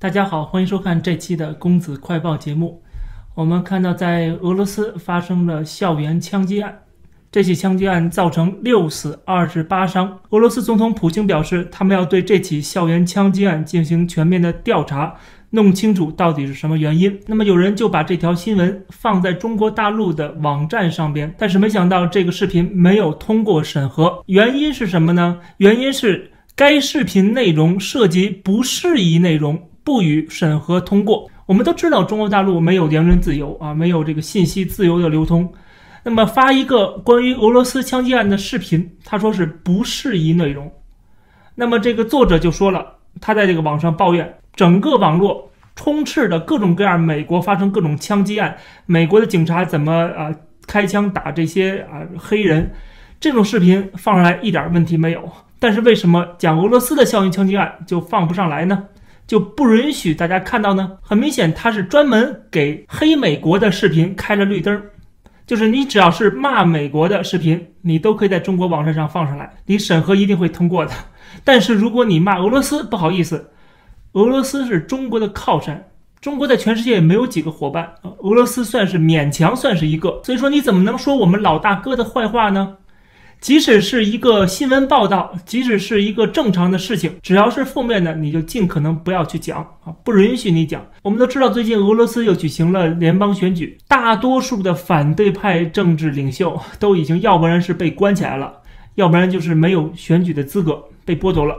大家好，欢迎收看这期的公子快报节目。我们看到，在俄罗斯发生了校园枪击案，这起枪击案造成六死二十八伤。俄罗斯总统普京表示，他们要对这起校园枪击案进行全面的调查，弄清楚到底是什么原因。那么，有人就把这条新闻放在中国大陆的网站上边，但是没想到这个视频没有通过审核，原因是什么呢？原因是该视频内容涉及不适宜内容。不予审核通过。我们都知道，中国大陆没有言论自由啊，没有这个信息自由的流通。那么发一个关于俄罗斯枪击案的视频，他说是不适宜内容。那么这个作者就说了，他在这个网上抱怨，整个网络充斥着各种各样美国发生各种枪击案，美国的警察怎么啊开枪打这些啊黑人，这种视频放上来一点问题没有。但是为什么讲俄罗斯的校园枪击案就放不上来呢？就不允许大家看到呢？很明显，他是专门给黑美国的视频开了绿灯，就是你只要是骂美国的视频，你都可以在中国网站上放上来，你审核一定会通过的。但是如果你骂俄罗斯，不好意思，俄罗斯是中国的靠山，中国在全世界也没有几个伙伴，俄罗斯算是勉强算是一个，所以说你怎么能说我们老大哥的坏话呢？即使是一个新闻报道，即使是一个正常的事情，只要是负面的，你就尽可能不要去讲啊，不允许你讲。我们都知道，最近俄罗斯又举行了联邦选举，大多数的反对派政治领袖都已经要不然是被关起来了，要不然就是没有选举的资格被剥夺了，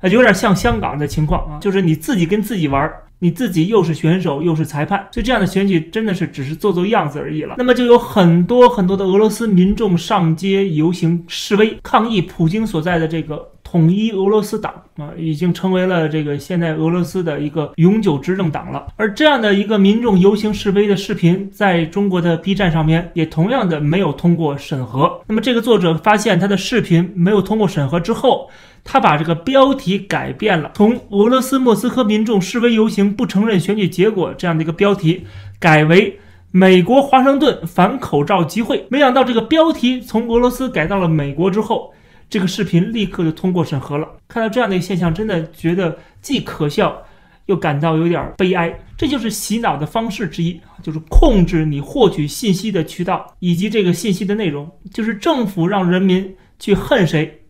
啊，有点像香港的情况啊，就是你自己跟自己玩。你自己又是选手又是裁判，所以这样的选举真的是只是做做样子而已了。那么就有很多很多的俄罗斯民众上街游行示威，抗议普京所在的这个统一俄罗斯党啊，已经成为了这个现在俄罗斯的一个永久执政党了。而这样的一个民众游行示威的视频，在中国的 B 站上面也同样的没有通过审核。那么这个作者发现他的视频没有通过审核之后。他把这个标题改变了，从俄罗斯莫斯科民众示威游行不承认选举结果这样的一个标题，改为美国华盛顿反口罩集会。没想到这个标题从俄罗斯改到了美国之后，这个视频立刻就通过审核了。看到这样的一个现象，真的觉得既可笑又感到有点悲哀。这就是洗脑的方式之一，就是控制你获取信息的渠道以及这个信息的内容，就是政府让人民去恨谁。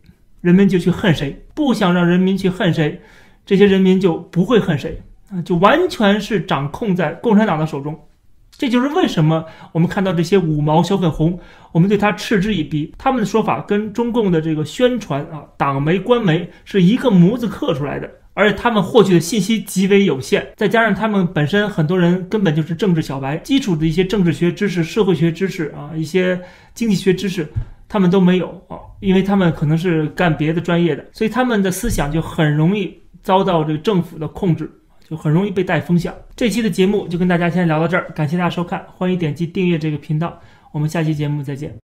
人民就去恨谁，不想让人民去恨谁，这些人民就不会恨谁啊，就完全是掌控在共产党的手中。这就是为什么我们看到这些五毛小粉红，我们对他嗤之以鼻。他们的说法跟中共的这个宣传啊，党媒官媒是一个模子刻出来的，而且他们获取的信息极为有限，再加上他们本身很多人根本就是政治小白，基础的一些政治学知识、社会学知识啊，一些经济学知识。他们都没有啊，因为他们可能是干别的专业的，所以他们的思想就很容易遭到这个政府的控制，就很容易被带风向。这期的节目就跟大家先聊到这儿，感谢大家收看，欢迎点击订阅这个频道，我们下期节目再见。